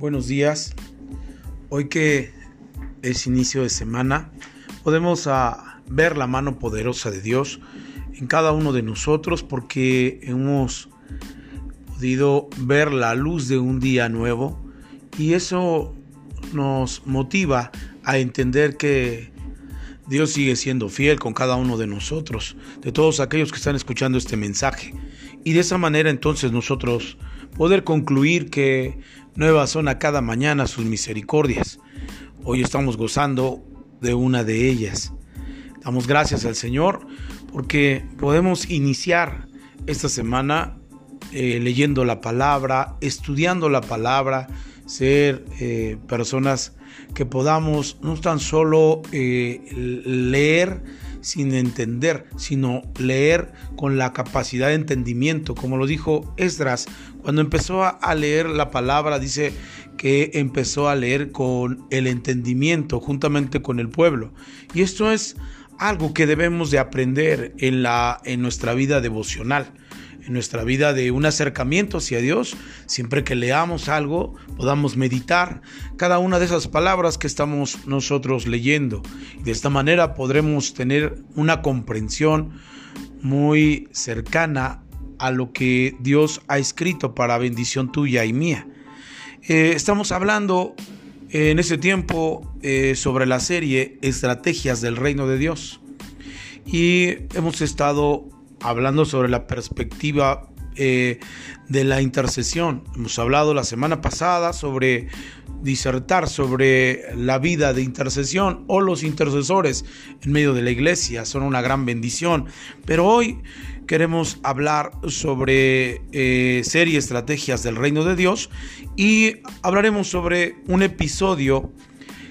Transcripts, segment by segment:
Buenos días. Hoy que es inicio de semana, podemos ah, ver la mano poderosa de Dios en cada uno de nosotros porque hemos podido ver la luz de un día nuevo y eso nos motiva a entender que Dios sigue siendo fiel con cada uno de nosotros, de todos aquellos que están escuchando este mensaje. Y de esa manera entonces nosotros poder concluir que nuevas son a cada mañana sus misericordias. Hoy estamos gozando de una de ellas. Damos gracias al Señor porque podemos iniciar esta semana eh, leyendo la palabra, estudiando la palabra, ser eh, personas que podamos no tan solo eh, leer sin entender, sino leer con la capacidad de entendimiento, como lo dijo Esdras, cuando empezó a leer la palabra, dice que empezó a leer con el entendimiento juntamente con el pueblo. Y esto es algo que debemos de aprender en, la, en nuestra vida devocional en nuestra vida de un acercamiento hacia Dios, siempre que leamos algo, podamos meditar cada una de esas palabras que estamos nosotros leyendo. De esta manera podremos tener una comprensión muy cercana a lo que Dios ha escrito para bendición tuya y mía. Eh, estamos hablando en ese tiempo eh, sobre la serie Estrategias del Reino de Dios. Y hemos estado hablando sobre la perspectiva eh, de la intercesión. Hemos hablado la semana pasada sobre disertar sobre la vida de intercesión o los intercesores en medio de la iglesia. Son una gran bendición. Pero hoy queremos hablar sobre eh, serie estrategias del reino de Dios y hablaremos sobre un episodio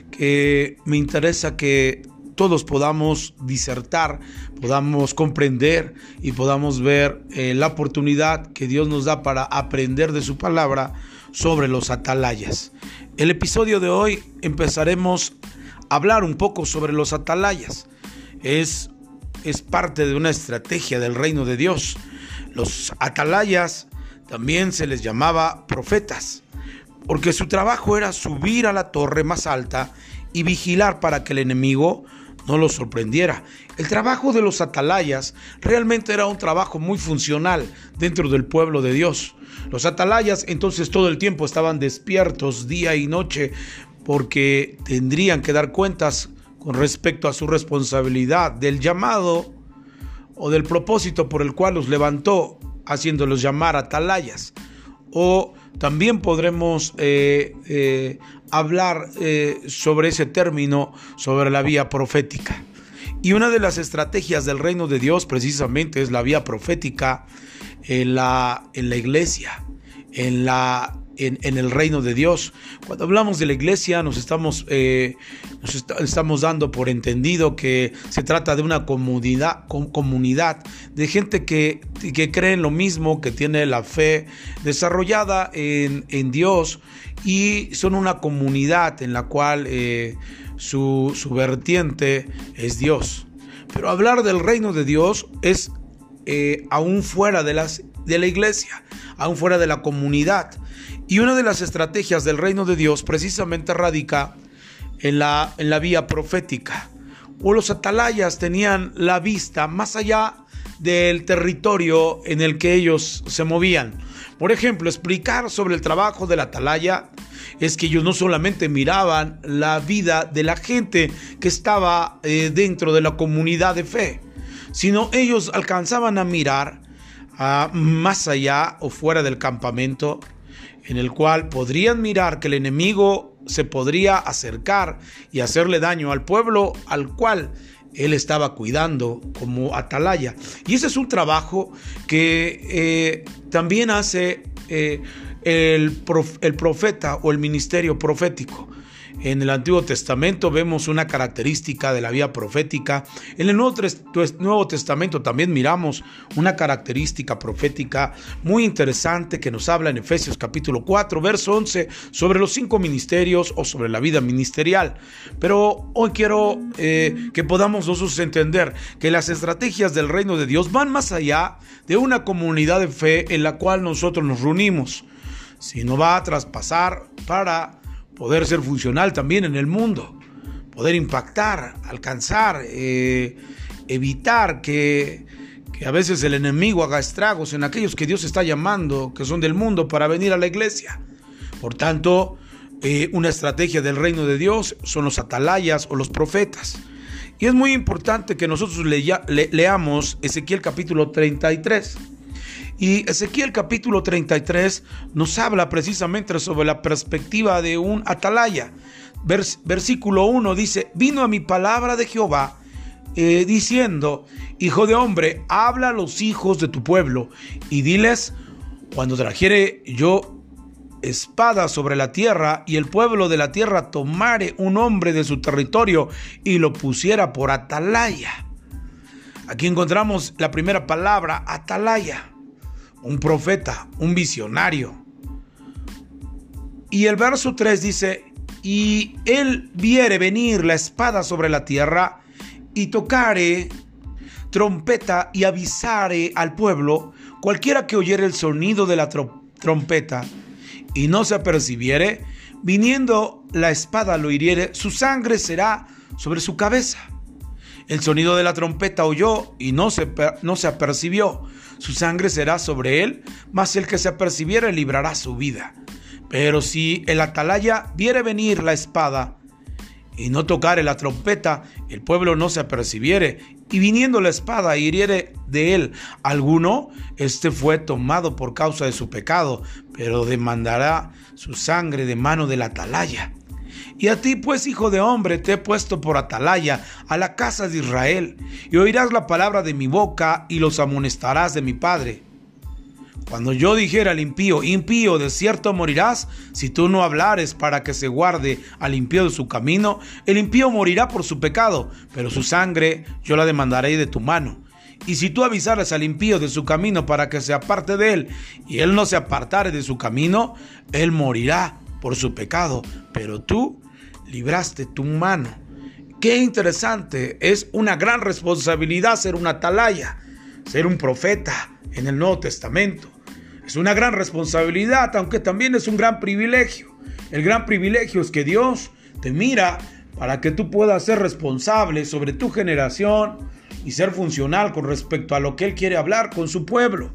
que me interesa que todos podamos disertar, podamos comprender y podamos ver eh, la oportunidad que Dios nos da para aprender de su palabra sobre los atalayas. El episodio de hoy empezaremos a hablar un poco sobre los atalayas. Es, es parte de una estrategia del reino de Dios. Los atalayas también se les llamaba profetas, porque su trabajo era subir a la torre más alta y vigilar para que el enemigo no lo sorprendiera. El trabajo de los atalayas realmente era un trabajo muy funcional dentro del pueblo de Dios. Los atalayas entonces todo el tiempo estaban despiertos día y noche porque tendrían que dar cuentas con respecto a su responsabilidad del llamado o del propósito por el cual los levantó haciéndolos llamar atalayas. O también podremos eh, eh, hablar eh, sobre ese término, sobre la vía profética. Y una de las estrategias del reino de Dios precisamente es la vía profética en la, en la iglesia, en, la, en, el reino de Dios. Cuando hablamos de la iglesia nos estamos, eh, nos estamos dando por entendido que se trata de una comunidad, comunidad de gente que, que cree en lo mismo, que tiene la fe desarrollada en, en Dios y son una comunidad en la cual eh, su, vertiente es Dios. Pero hablar del reino de Dios es eh, aún fuera de, las, de la iglesia, aún fuera de la comunidad. Y una de las estrategias del reino de Dios precisamente radica en la, en la vía profética. O los atalayas tenían la vista más allá del territorio en el que ellos se movían. Por ejemplo, explicar sobre el trabajo de la atalaya es que ellos no solamente miraban la vida de la gente que estaba eh, dentro de la comunidad de fe, sino ellos alcanzaban a mirar ah, más allá o fuera del campamento, en el cual podrían mirar que el enemigo se podría acercar y hacerle daño al pueblo al cual él estaba cuidando como atalaya. Y ese es un trabajo que eh, también hace eh, el, el profeta o el ministerio profético. En el Antiguo Testamento vemos una característica de la vía profética. En el Nuevo, Testamento también miramos una característica profética muy interesante que nos habla en Efesios capítulo 4, verso 11, sobre los cinco ministerios o sobre la vida ministerial. Pero hoy quiero eh, que podamos nosotros entender que las estrategias del reino de Dios van más allá de una comunidad de fe en la cual nosotros nos reunimos sino va a traspasar para poder ser funcional también en el mundo, poder impactar, alcanzar, eh, evitar que, que a veces el enemigo haga estragos en aquellos que Dios está llamando, que son del mundo, para venir a la iglesia. Por tanto, eh, una estrategia del reino de Dios son los atalayas o los profetas. Y es muy importante que nosotros leamos Ezequiel capítulo 33. Y Ezequiel capítulo 33 nos habla precisamente sobre la perspectiva de un atalaya. versículo 1 dice, vino a mi palabra de Jehová eh, diciendo, Hijo de hombre, habla a los hijos de tu pueblo y diles, cuando trajere yo espada sobre la tierra y el pueblo de la tierra tomare un hombre de su territorio y lo pusiera por atalaya. Aquí encontramos la primera palabra, atalaya, un profeta, un visionario. Y el verso 3 dice, y él viere venir la espada sobre la tierra y tocare trompeta y avisare al pueblo, cualquiera que oyere el sonido de la trompeta, y no se apercibiere, viniendo la espada lo hiriere, su sangre será sobre su cabeza. El sonido de la trompeta oyó y no se, no se apercibió. Su sangre será sobre él, mas el que se apercibiere librará su vida. Pero si el atalaya viere venir la espada y no tocare la trompeta, el pueblo no se apercibiere, y viniendo la espada hiriere de él alguno, este fue tomado por causa de su pecado, pero demandará su sangre de mano del atalaya. Y a ti, pues, hijo de hombre, te he puesto por atalaya a la casa de Israel, y oirás la palabra de mi boca y los amonestarás de mi Padre. Cuando yo dijera al impío, impío, de cierto morirás, si tú no hablares para que se guarde al impío de su camino, el impío morirá por su pecado, pero su sangre yo la demandaré de tu mano. Y si tú avisares al impío de su camino para que se aparte de él, y él no se apartare de su camino, él morirá por su pecado, pero tú libraste tu mano. Qué interesante, es una gran responsabilidad ser un atalaya, ser un profeta en el Nuevo Testamento. Es una gran responsabilidad, aunque también es un gran privilegio. El gran privilegio es que Dios te mira para que tú puedas ser responsable sobre tu generación y ser funcional con respecto a lo que Él quiere hablar con su pueblo.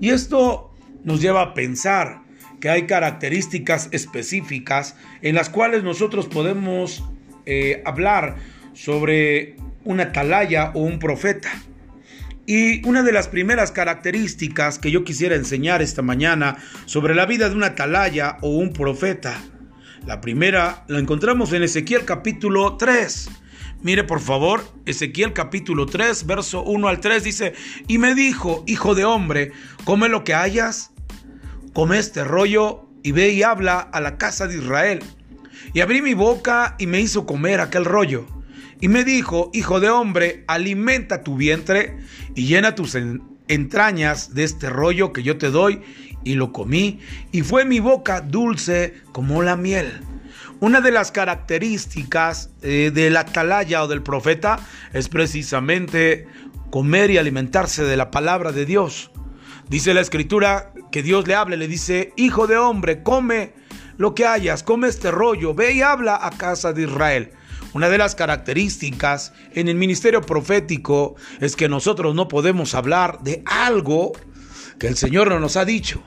Y esto nos lleva a pensar que hay características específicas en las cuales nosotros podemos eh, hablar sobre una atalaya o un profeta. Y una de las primeras características que yo quisiera enseñar esta mañana sobre la vida de una atalaya o un profeta, la primera la encontramos en Ezequiel capítulo 3. Mire por favor, Ezequiel capítulo 3, verso 1 al 3 dice, y me dijo, hijo de hombre, come lo que hayas, come este rollo y ve y habla a la casa de Israel. Y abrí mi boca y me hizo comer aquel rollo. Y me dijo, hijo de hombre, alimenta tu vientre y llena tus entrañas de este rollo que yo te doy. Y lo comí, y fue mi boca dulce como la miel. Una de las características eh, del atalaya o del profeta es precisamente comer y alimentarse de la palabra de Dios. Dice la escritura que Dios le hable, le dice, hijo de hombre, come lo que hayas, come este rollo, ve y habla a casa de Israel. Una de las características en el ministerio profético es que nosotros no podemos hablar de algo que el Señor no nos ha dicho.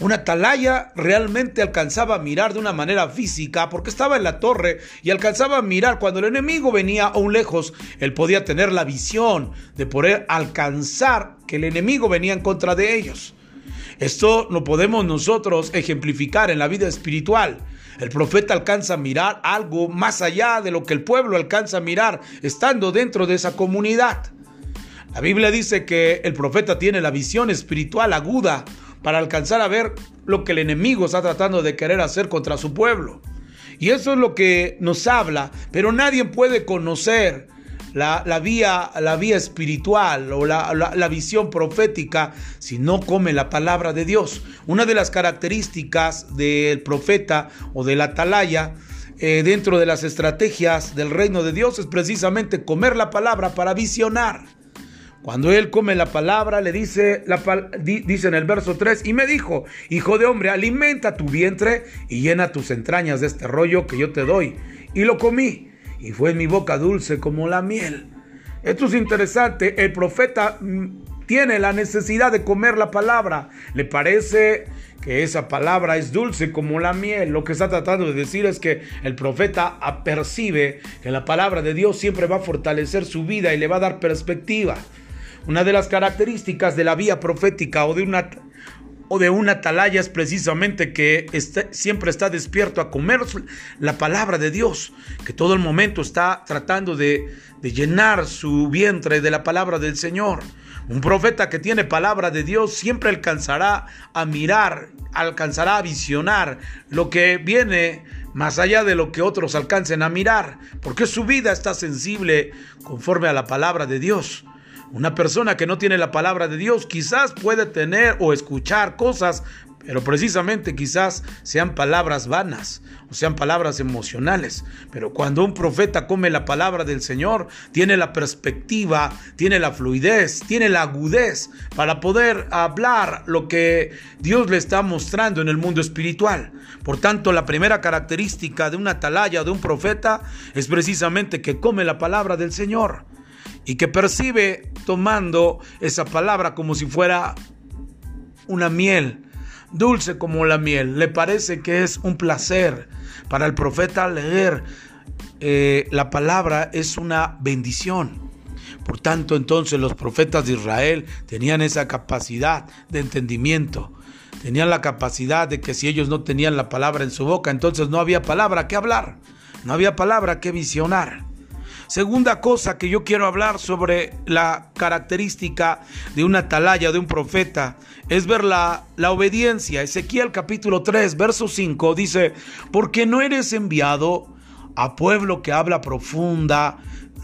Una atalaya realmente alcanzaba a mirar de una manera física porque estaba en la torre y alcanzaba a mirar cuando el enemigo venía aún lejos. Él podía tener la visión de poder alcanzar que el enemigo venía en contra de ellos. Esto lo podemos nosotros ejemplificar en la vida espiritual. El profeta alcanza a mirar algo más allá de lo que el pueblo alcanza a mirar estando dentro de esa comunidad. La Biblia dice que el profeta tiene la visión espiritual aguda para alcanzar a ver lo que el enemigo está tratando de querer hacer contra su pueblo. Y eso es lo que nos habla, pero nadie puede conocer la, vía, la vía espiritual o la, visión profética si no come la palabra de Dios. Una de las características del profeta o del atalaya eh, dentro de las estrategias del reino de Dios es precisamente comer la palabra para visionar. Cuando él come la palabra, le dice, la, dice en el verso 3, y me dijo, hijo de hombre, alimenta tu vientre y llena tus entrañas de este rollo que yo te doy. Y lo comí, y fue en mi boca dulce como la miel. Esto es interesante, el profeta mm, tiene la necesidad de comer la palabra. Le parece que esa palabra es dulce como la miel. Lo que está tratando de decir es que el profeta percibe que la palabra de Dios siempre va a fortalecer su vida y le va a dar perspectiva. Una de las características de la vía profética o de una o de una atalaya es precisamente que siempre está despierto a comer la palabra de Dios, que todo el momento está tratando de, de llenar su vientre de la palabra del Señor. Un profeta que tiene palabra de Dios siempre alcanzará a mirar, alcanzará a visionar lo que viene más allá de lo que otros alcancen a mirar, porque su vida está sensible conforme a la palabra de Dios. Una persona que no tiene la palabra de Dios quizás puede tener o escuchar cosas pero precisamente quizás sean palabras vanas o sean palabras emocionales. Pero cuando un profeta come la palabra del Señor, tiene la perspectiva, tiene la fluidez, tiene la agudez para poder hablar lo que Dios le está mostrando en el mundo espiritual. Por tanto, la primera característica de una atalaya, de un profeta, es precisamente que come la palabra del Señor y que percibe tomando esa palabra como si fuera una miel dulce como la miel. Le parece que es un placer para el profeta leer eh, la palabra, es una bendición. Por tanto, entonces los profetas de Israel tenían esa capacidad de entendimiento. Tenían la capacidad de que si ellos no tenían la palabra en su boca, entonces no había palabra que hablar, no había palabra que visionar. Segunda cosa que yo quiero hablar sobre la característica de una atalaya, de un profeta, es ver la, la obediencia. Ezequiel capítulo 3, verso 5 dice, porque no eres enviado a pueblo que habla profunda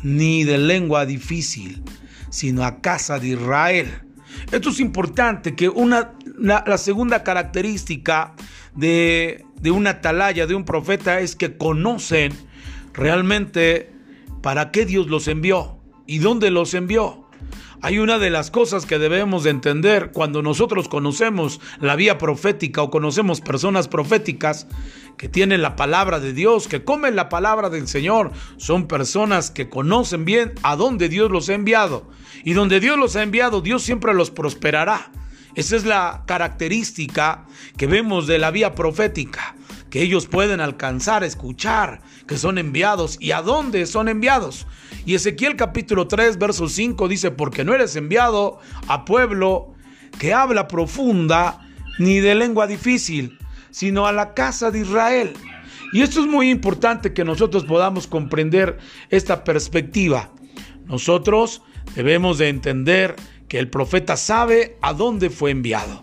ni de lengua difícil, sino a casa de Israel. Esto es importante, que una, la, segunda característica de, de una atalaya, de un profeta, es que conocen realmente para qué Dios los envió y dónde los envió. Hay una de las cosas que debemos de entender cuando nosotros conocemos la vía profética o conocemos personas proféticas que tienen la palabra de Dios, que comen la palabra del Señor. Son personas que conocen bien a dónde Dios los ha enviado. Y donde Dios los ha enviado, Dios siempre los prosperará. Esa es la característica que vemos de la vía profética que ellos pueden alcanzar, escuchar, que son enviados y a dónde son enviados. Y Ezequiel capítulo 3, verso 5 dice, porque no eres enviado a pueblo que habla profunda ni de lengua difícil, sino a la casa de Israel. Y esto es muy importante que nosotros podamos comprender esta perspectiva. Nosotros debemos de entender que el profeta sabe a dónde fue enviado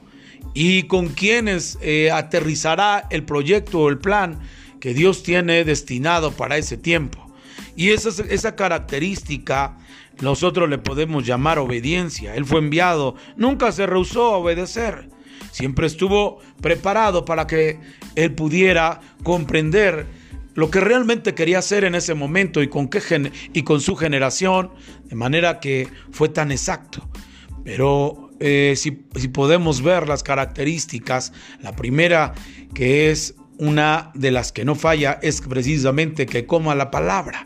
y con quienes eh, aterrizará el proyecto o el plan que Dios tiene destinado para ese tiempo. Y esa, esa característica nosotros le podemos llamar obediencia. Él fue enviado, nunca se rehusó a obedecer. Siempre estuvo preparado para que él pudiera comprender lo que realmente quería hacer en ese momento y con, qué y con su generación, de manera que fue tan exacto. Pero eh, si, podemos ver las características, la primera que es una de las que no falla es precisamente que coma la palabra,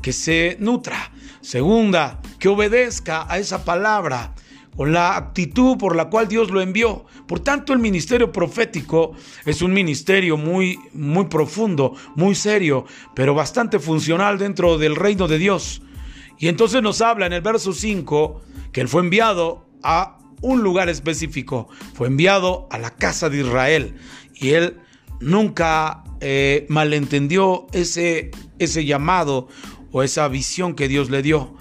que se nutra. Segunda, que obedezca a esa palabra con la actitud por la cual Dios lo envió. Por tanto, el ministerio profético es un ministerio muy, muy profundo, muy serio, pero bastante funcional dentro del reino de Dios. Y entonces nos habla en el verso 5 que él fue enviado a un lugar específico, fue enviado a la casa de Israel y él nunca eh, malentendió ese, ese llamado o esa visión que Dios le dio.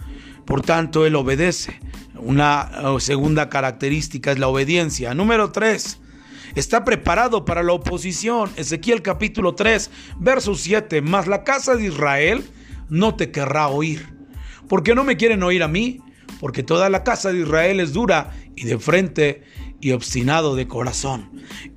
Por tanto, él obedece. Una eh, segunda característica es la obediencia. Número 3. Está preparado para la oposición. Ezequiel capítulo 3, verso 7. Mas la casa de Israel no te querrá oír. ¿Por qué no me quieren oír a mí? porque toda la casa de Israel es dura y de frente y obstinado de corazón.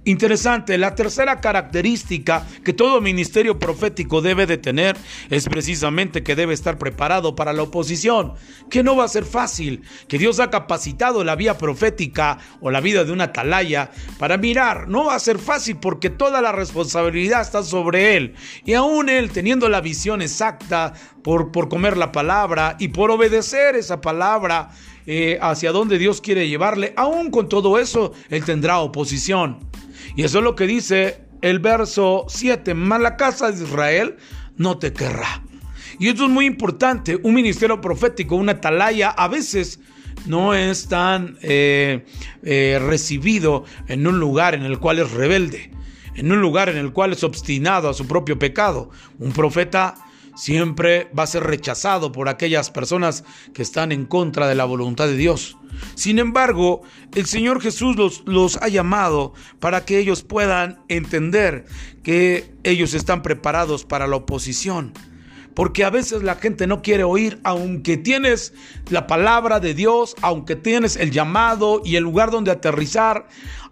Interesante, la tercera característica que todo ministerio profético debe de tener es precisamente que debe estar preparado para la oposición, que no va a ser fácil, que Dios ha capacitado la vía profética o la vida de una atalaya para mirar, no va a ser fácil porque toda la responsabilidad está sobre él y aún él teniendo la visión exacta por, por comer la palabra y por obedecer esa palabra, eh, hacia dónde Dios quiere llevarle, aún con todo eso, él tendrá oposición. Y eso es lo que dice el verso 7, más la casa de Israel no te querrá. Y esto es muy importante, un ministerio profético, una atalaya, a veces no es tan eh, eh, recibido en un lugar en el cual es rebelde, en un lugar en el cual es obstinado a su propio pecado. Un profeta siempre va a ser rechazado por aquellas personas que están en contra de la voluntad de Dios. Sin embargo, el Señor Jesús los, los, ha llamado para que ellos puedan entender que ellos están preparados para la oposición. Porque a veces la gente no quiere oír, aunque tienes la palabra de Dios, aunque tienes el llamado y el lugar donde aterrizar,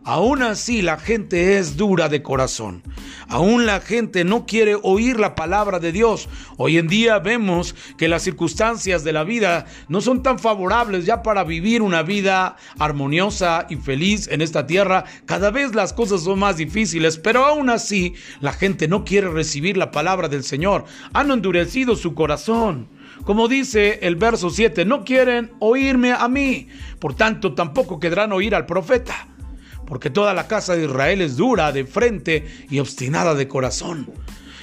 Aún así la gente es dura de corazón. Aún la gente no quiere oír la palabra de Dios. Hoy en día vemos que las circunstancias de la vida no son tan favorables ya para vivir una vida armoniosa y feliz en esta tierra. Cada vez las cosas son más difíciles, pero aún así la gente no quiere recibir la palabra del Señor. Han endurecido su corazón. Como dice el verso 7, no quieren oírme a mí, por tanto tampoco querrán oír al profeta porque toda la casa de Israel es dura de frente y obstinada de corazón.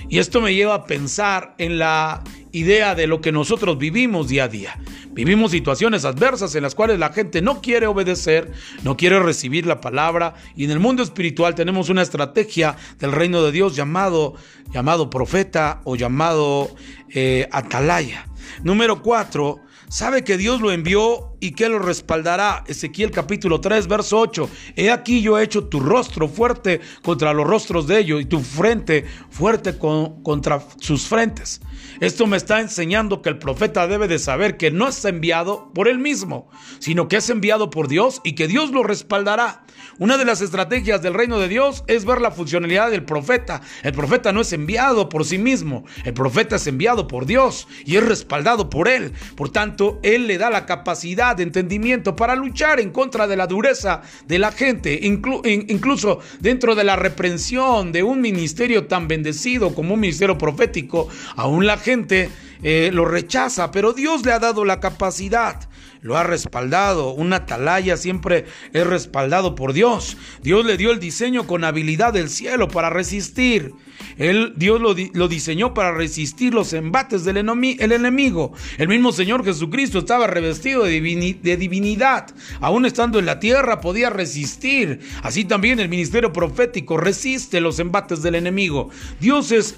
Y esto me lleva a pensar en la idea de lo que nosotros vivimos día a día. Vivimos situaciones adversas en las cuales la gente no quiere obedecer, no quiere recibir la palabra y en el mundo espiritual tenemos una estrategia del reino de Dios llamado, llamado profeta o llamado eh, atalaya. Número cuatro, sabe que Dios lo envió y que lo respaldará. Ezequiel capítulo 3, verso 8. He aquí yo he hecho tu rostro fuerte contra los rostros de ellos y tu frente fuerte contra sus frentes. Esto me está enseñando que el profeta debe de saber que no es enviado por él mismo, sino que es enviado por Dios y que Dios lo respaldará. Una de las estrategias del reino de Dios es ver la funcionalidad del profeta. El profeta no es enviado por sí mismo, el profeta es enviado por Dios y es respaldado por él. Por tanto, él le da la capacidad de entendimiento para luchar en contra de la dureza de la gente, incluso dentro de la reprensión de un ministerio tan bendecido como un ministerio profético, aún la gente eh, lo rechaza, pero Dios le ha dado la capacidad lo ha respaldado. Un atalaya siempre es respaldado por Dios. Dios le dio el diseño con habilidad del cielo para resistir. Él, Dios lo, diseñó para resistir los embates del enemigo. El mismo Señor Jesucristo estaba revestido de, de divinidad. Aún estando en la tierra podía resistir. Así también el ministerio profético resiste los embates del enemigo. Dios es,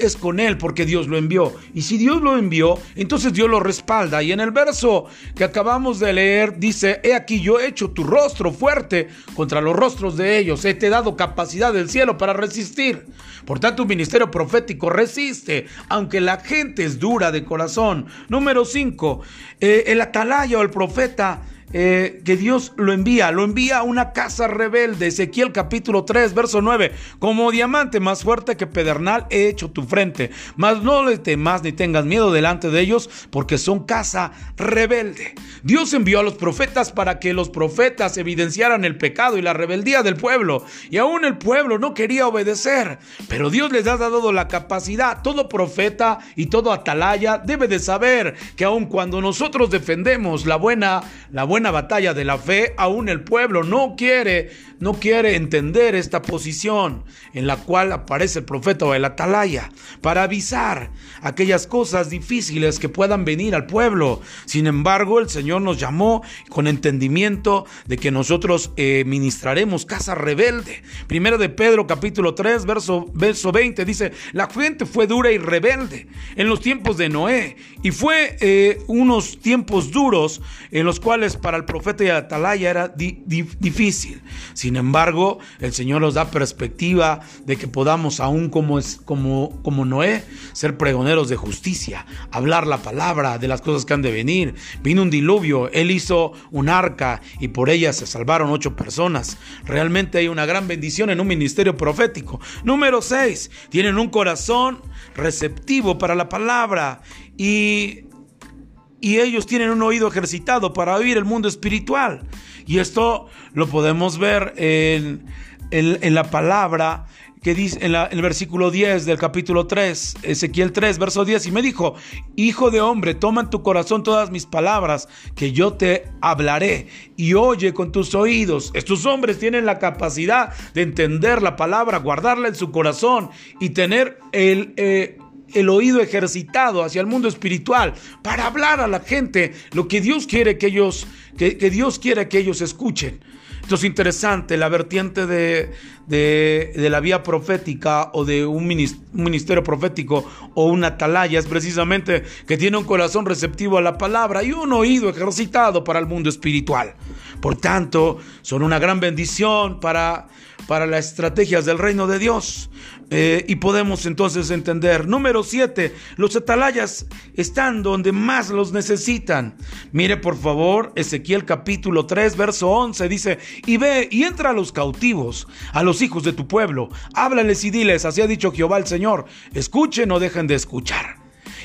es con él porque Dios lo envió. Y si Dios lo envió, entonces Dios lo respalda. Y en el verso que acabamos de leer dice, he aquí yo he hecho tu rostro fuerte contra los rostros de ellos, he te dado capacidad del cielo para resistir. Por tanto, un ministerio profético resiste, aunque la gente es dura de corazón. Número 5, eh, el atalaya o el profeta eh, que Dios lo envía, lo envía a una casa rebelde. Ezequiel capítulo 3, verso 9. Como diamante más fuerte que pedernal he hecho tu frente, mas no le temas ni tengas miedo delante de ellos, porque son casa rebelde. Dios envió a los profetas para que los profetas evidenciaran el pecado y la rebeldía del pueblo. Y aún el pueblo no quería obedecer, pero Dios les ha dado la capacidad. Todo profeta y todo atalaya debe de saber que aun cuando nosotros defendemos la buena, la buena batalla de la fe, aún el pueblo no quiere, no quiere entender esta posición en la cual aparece el profeta o el atalaya para avisar aquellas cosas difíciles que puedan venir al pueblo. Sin embargo, el Señor nos llamó con entendimiento de que nosotros eh, ministraremos casa rebelde. Primero de Pedro capítulo 3 verso, verso 20 dice, la gente fue dura y rebelde en los tiempos de Noé y fue eh, unos tiempos duros en los cuales para el profeta y atalaya era difícil. Sin embargo, el Señor nos da perspectiva de que podamos, aún como, es, como, como Noé, ser pregoneros de justicia, hablar la palabra de las cosas que han de venir. Vino un diluvio, Él hizo un arca y por ella se salvaron ocho personas. Realmente hay una gran bendición en un ministerio profético. Número seis, tienen un corazón receptivo para la palabra y y ellos tienen un oído ejercitado para oír el mundo espiritual. Y esto lo podemos ver en, la palabra que dice en, el versículo 10 del capítulo 3, Ezequiel 3, verso 10, y me dijo, Hijo de hombre, toma en tu corazón todas mis palabras, que yo te hablaré, y oye con tus oídos. Estos hombres tienen la capacidad de entender la palabra, guardarla en su corazón y tener el, eh, el oído ejercitado hacia el mundo espiritual para hablar a la gente lo que Dios quiere que ellos, que, Dios quiere que ellos escuchen. Esto es interesante, la vertiente de, de, la vía profética o de un ministerio profético o una atalaya es precisamente que tiene un corazón receptivo a la palabra y un oído ejercitado para el mundo espiritual. Por tanto, son una gran bendición para, para las estrategias del reino de Dios. Eh, y podemos entonces entender. Número 7. Los atalayas están donde más los necesitan. Mire por favor Ezequiel capítulo 3 verso 11 dice, y ve y entra a los cautivos, a los hijos de tu pueblo, háblales y diles, así ha dicho Jehová el Señor, escuchen o dejen de escuchar.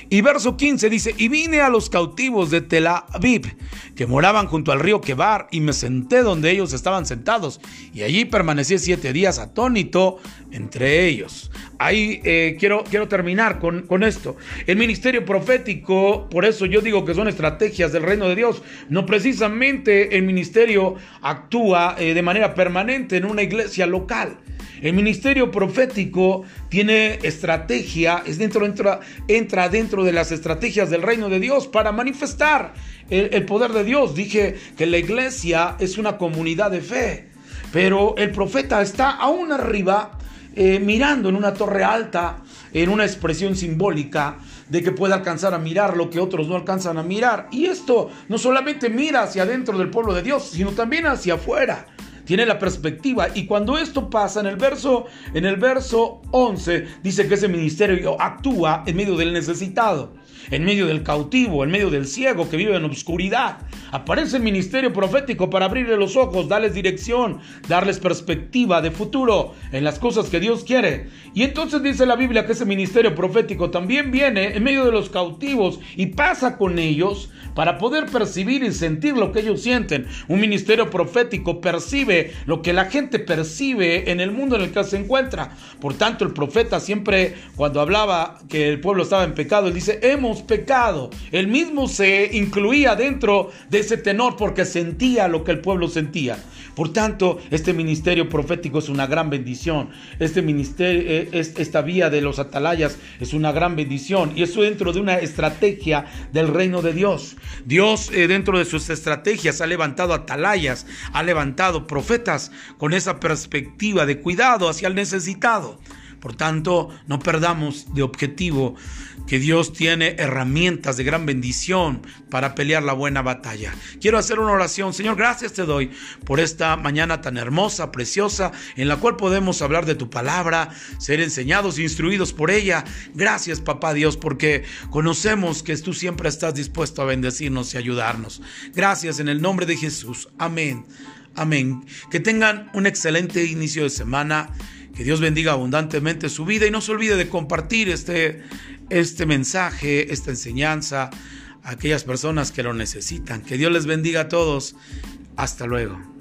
Y verso 15 dice, y vine a los cautivos de Tel Aviv, que moraban junto al río Quebar, y me senté donde ellos estaban sentados, y allí permanecí siete días atónito entre ellos. Ahí eh, quiero, quiero terminar con, con esto. El ministerio profético, por eso yo digo que son estrategias del reino de Dios, no precisamente el ministerio actúa eh, de manera permanente en una iglesia local. El ministerio profético tiene estrategia, es dentro, entra, dentro de las estrategias del reino de Dios para manifestar el, poder de Dios. Dije que la iglesia es una comunidad de fe, pero el profeta está aún arriba eh, mirando en una torre alta, en una expresión simbólica de que pueda alcanzar a mirar lo que otros no alcanzan a mirar. Y esto no solamente mira hacia adentro del pueblo de Dios, sino también hacia afuera tiene la perspectiva. Y cuando esto pasa en el verso, en el verso 11, dice que ese ministerio actúa en medio del necesitado en medio del cautivo, en medio del ciego que vive en obscuridad. Aparece el ministerio profético para abrirle los ojos, darles dirección, darles perspectiva de futuro en las cosas que Dios quiere. Y entonces dice la Biblia que ese ministerio profético también viene en medio de los cautivos y pasa con ellos para poder percibir y sentir lo que ellos sienten. Un ministerio profético percibe lo que la gente percibe en el mundo en el que se encuentra. Por tanto, el profeta siempre cuando hablaba que el pueblo estaba en pecado, él dice, hemos pecado. Él mismo se incluía dentro de ese tenor porque sentía lo que el pueblo sentía. Por tanto, este ministerio profético es una gran bendición. Este ministerio, eh, esta vía de los atalayas es una gran bendición. Y eso dentro de una estrategia del reino de Dios. Dios eh, dentro de sus estrategias ha levantado atalayas, ha levantado profetas con esa perspectiva de cuidado hacia el necesitado. Por tanto, no perdamos de objetivo que Dios tiene herramientas de gran bendición para pelear la buena batalla. Quiero hacer una oración. Señor, gracias te doy por esta mañana tan hermosa, preciosa, en la cual podemos hablar de tu palabra, ser enseñados e instruidos por ella. Gracias, papá Dios, porque conocemos que tú siempre estás dispuesto a bendecirnos y ayudarnos. Gracias en el nombre de Jesús. Amén. Amén. Que tengan un excelente inicio de semana. Que Dios bendiga abundantemente su vida y no se olvide de compartir este, este mensaje, esta enseñanza a aquellas personas que lo necesitan. Que Dios les bendiga a todos. Hasta luego.